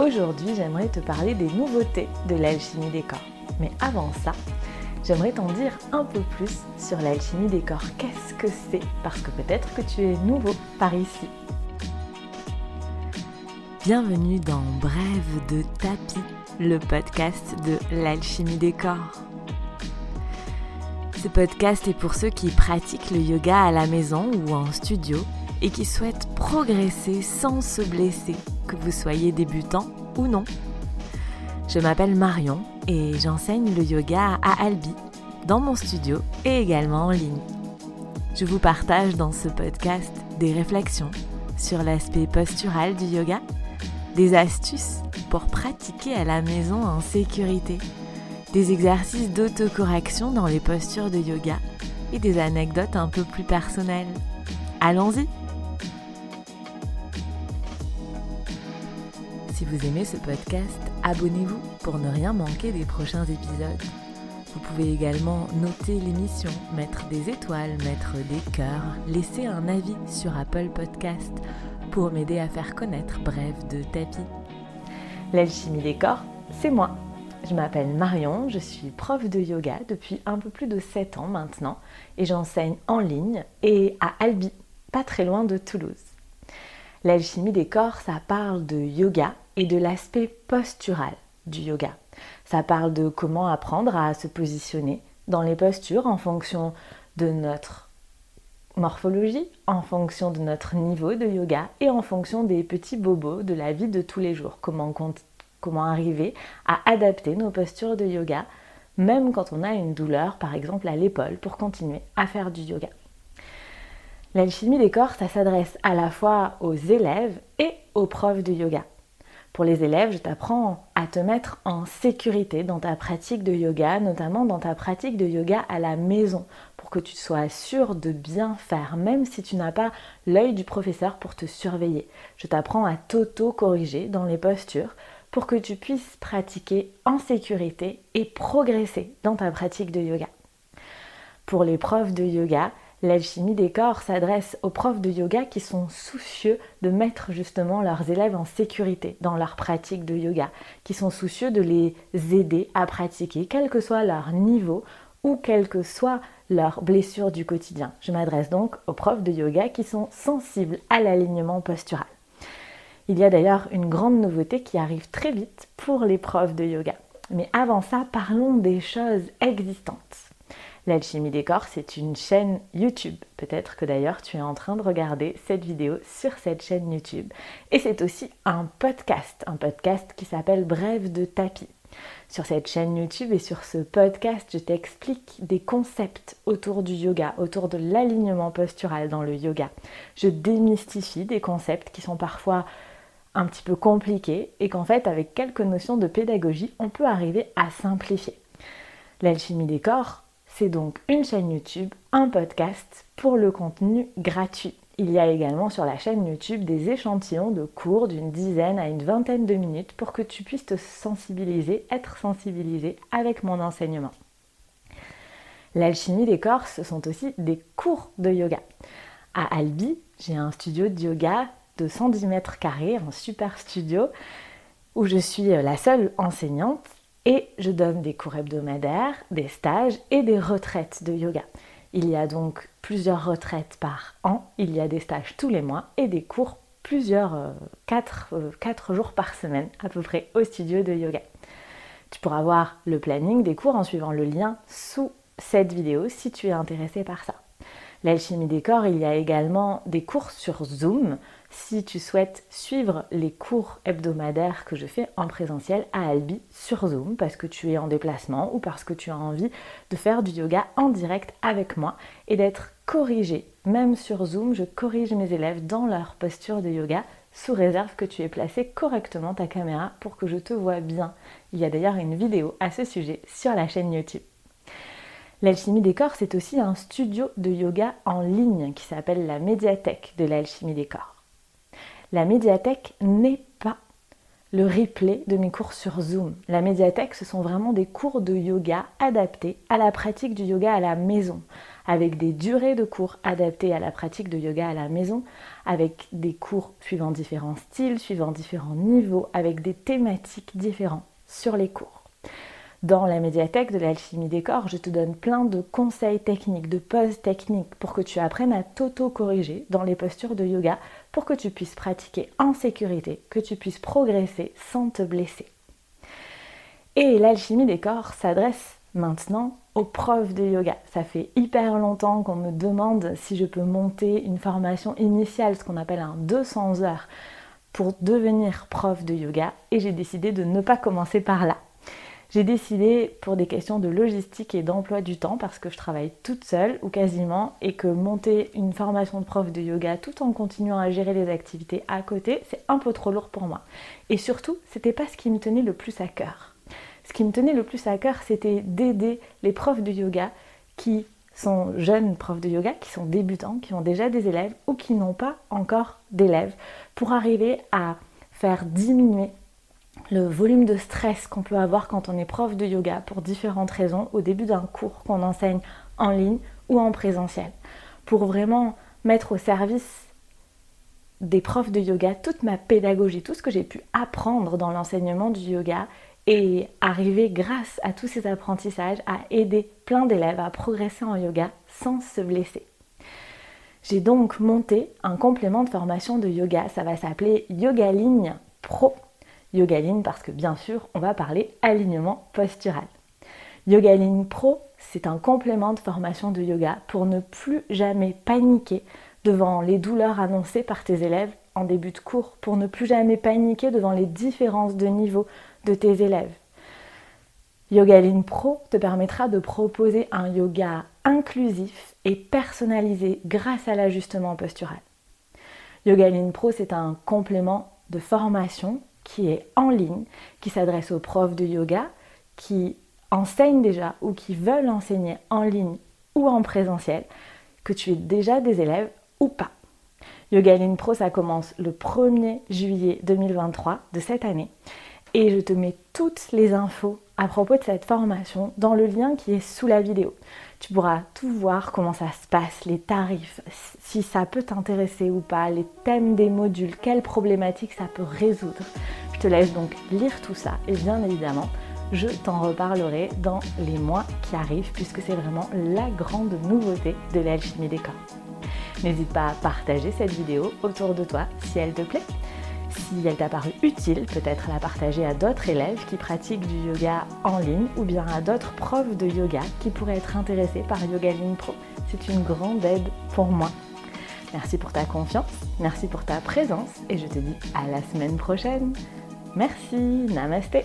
Aujourd'hui, j'aimerais te parler des nouveautés de l'alchimie des corps. Mais avant ça, j'aimerais t'en dire un peu plus sur l'alchimie des corps. Qu'est-ce que c'est? Parce que peut-être que tu es nouveau par ici. Bienvenue dans Brève de tapis, le podcast de l'alchimie des corps. Ce podcast est pour ceux qui pratiquent le yoga à la maison ou en studio et qui souhaitent progresser sans se blesser que vous soyez débutant ou non. Je m'appelle Marion et j'enseigne le yoga à Albi, dans mon studio et également en ligne. Je vous partage dans ce podcast des réflexions sur l'aspect postural du yoga, des astuces pour pratiquer à la maison en sécurité, des exercices d'autocorrection dans les postures de yoga et des anecdotes un peu plus personnelles. Allons-y Si vous aimez ce podcast, abonnez-vous pour ne rien manquer des prochains épisodes. Vous pouvez également noter l'émission, mettre des étoiles, mettre des cœurs, laisser un avis sur Apple Podcast pour m'aider à faire connaître Bref de Tapis. L'alchimie des corps, c'est moi. Je m'appelle Marion, je suis prof de yoga depuis un peu plus de 7 ans maintenant et j'enseigne en ligne et à Albi, pas très loin de Toulouse. L'alchimie des corps, ça parle de yoga et de l'aspect postural du yoga. Ça parle de comment apprendre à se positionner dans les postures en fonction de notre morphologie, en fonction de notre niveau de yoga et en fonction des petits bobos de la vie de tous les jours. Comment, arriver à adapter nos postures de yoga, même quand on a une douleur, par exemple à l'épaule, pour continuer à faire du yoga. L'alchimie des corps, ça s'adresse à la fois aux élèves et aux profs de yoga. Pour les élèves, je t'apprends à te mettre en sécurité dans ta pratique de yoga, notamment dans ta pratique de yoga à la maison, pour que tu sois sûr de bien faire, même si tu n'as pas l'œil du professeur pour te surveiller. Je t'apprends à t'auto-corriger dans les postures pour que tu puisses pratiquer en sécurité et progresser dans ta pratique de yoga. Pour les profs de yoga, L'alchimie des corps s'adresse aux profs de yoga qui sont soucieux de mettre justement leurs élèves en sécurité dans leur pratique de yoga, qui sont soucieux de les aider à pratiquer, quel que soit leur niveau ou quelle que soit leur blessure du quotidien. Je m'adresse donc aux profs de yoga qui sont sensibles à l'alignement postural. Il y a d'ailleurs une grande nouveauté qui arrive très vite pour les profs de yoga. Mais avant ça, parlons des choses existantes. L'alchimie des corps, c'est une chaîne YouTube. Peut-être que d'ailleurs tu es en train de regarder cette vidéo sur cette chaîne YouTube. Et c'est aussi un podcast, un podcast qui s'appelle Brève de tapis. Sur cette chaîne YouTube et sur ce podcast, je t'explique des concepts autour du yoga, autour de l'alignement postural dans le yoga. Je démystifie des concepts qui sont parfois un petit peu compliqués et qu'en fait, avec quelques notions de pédagogie, on peut arriver à simplifier. L'alchimie des corps, c'est donc une chaîne YouTube, un podcast pour le contenu gratuit. Il y a également sur la chaîne YouTube des échantillons de cours d'une dizaine à une vingtaine de minutes pour que tu puisses te sensibiliser, être sensibilisé avec mon enseignement. L'alchimie des corps, ce sont aussi des cours de yoga. À Albi, j'ai un studio de yoga de 110 mètres carrés, un super studio, où je suis la seule enseignante et je donne des cours hebdomadaires, des stages et des retraites de yoga. Il y a donc plusieurs retraites par an, il y a des stages tous les mois et des cours plusieurs, 4, euh, euh, jours par semaine à peu près au studio de yoga. Tu pourras voir le planning des cours en suivant le lien sous cette vidéo si tu es intéressé par ça. L'alchimie des corps, il y a également des cours sur Zoom si tu souhaites suivre les cours hebdomadaires que je fais en présentiel à Albi sur Zoom parce que tu es en déplacement ou parce que tu as envie de faire du yoga en direct avec moi et d'être corrigé. Même sur Zoom, je corrige mes élèves dans leur posture de yoga sous réserve que tu aies placé correctement ta caméra pour que je te vois bien. Il y a d'ailleurs une vidéo à ce sujet sur la chaîne YouTube. L'alchimie des corps, c'est aussi un studio de yoga en ligne qui s'appelle la médiathèque de l'alchimie des corps. La médiathèque n'est pas le replay de mes cours sur Zoom. La médiathèque, ce sont vraiment des cours de yoga adaptés à la pratique du yoga à la maison, avec des durées de cours adaptées à la pratique de yoga à la maison, avec des cours suivant différents styles, suivant différents niveaux, avec des thématiques différentes sur les cours. Dans la médiathèque de l'alchimie des corps, je te donne plein de conseils techniques, de poses techniques pour que tu apprennes à t'auto-corriger dans les postures de yoga pour que tu puisses pratiquer en sécurité, que tu puisses progresser sans te blesser. Et l'alchimie des corps s'adresse maintenant aux profs de yoga. Ça fait hyper longtemps qu'on me demande si je peux monter une formation initiale, ce qu'on appelle un 200 heures, pour devenir prof de yoga et j'ai décidé de ne pas commencer par là. J'ai décidé pour des questions de logistique et d'emploi du temps parce que je travaille toute seule ou quasiment et que monter une formation de prof de yoga tout en continuant à gérer les activités à côté, c'est un peu trop lourd pour moi. Et surtout, c'était pas ce qui me tenait le plus à cœur. Ce qui me tenait le plus à cœur, c'était d'aider les profs de yoga qui sont jeunes profs de yoga, qui sont débutants, qui ont déjà des élèves ou qui n'ont pas encore d'élèves pour arriver à faire diminuer le volume de stress qu'on peut avoir quand on est prof de yoga pour différentes raisons au début d'un cours qu'on enseigne en ligne ou en présentiel. Pour vraiment mettre au service des profs de yoga toute ma pédagogie, tout ce que j'ai pu apprendre dans l'enseignement du yoga et arriver grâce à tous ces apprentissages à aider plein d'élèves à progresser en yoga sans se blesser. J'ai donc monté un complément de formation de yoga, ça va s'appeler Yoga Ligne Pro Yogaline parce que bien sûr, on va parler alignement postural. Yogaline Pro, c'est un complément de formation de yoga pour ne plus jamais paniquer devant les douleurs annoncées par tes élèves en début de cours, pour ne plus jamais paniquer devant les différences de niveau de tes élèves. Yogaline Pro te permettra de proposer un yoga inclusif et personnalisé grâce à l'ajustement postural. Yogaline Pro, c'est un complément de formation qui est en ligne, qui s'adresse aux profs de yoga, qui enseignent déjà ou qui veulent enseigner en ligne ou en présentiel, que tu aies déjà des élèves ou pas. Yogaline Pro, ça commence le 1er juillet 2023 de cette année. Et je te mets toutes les infos à propos de cette formation dans le lien qui est sous la vidéo. Tu pourras tout voir, comment ça se passe, les tarifs, si ça peut t'intéresser ou pas, les thèmes des modules, quelles problématiques ça peut résoudre. Je te laisse donc lire tout ça et bien évidemment, je t'en reparlerai dans les mois qui arrivent puisque c'est vraiment la grande nouveauté de l'alchimie des corps. N'hésite pas à partager cette vidéo autour de toi si elle te plaît si elle t'a paru utile, peut-être la partager à d'autres élèves qui pratiquent du yoga en ligne ou bien à d'autres profs de yoga qui pourraient être intéressés par Yoga Pro. C'est une grande aide pour moi. Merci pour ta confiance, merci pour ta présence et je te dis à la semaine prochaine. Merci, namasté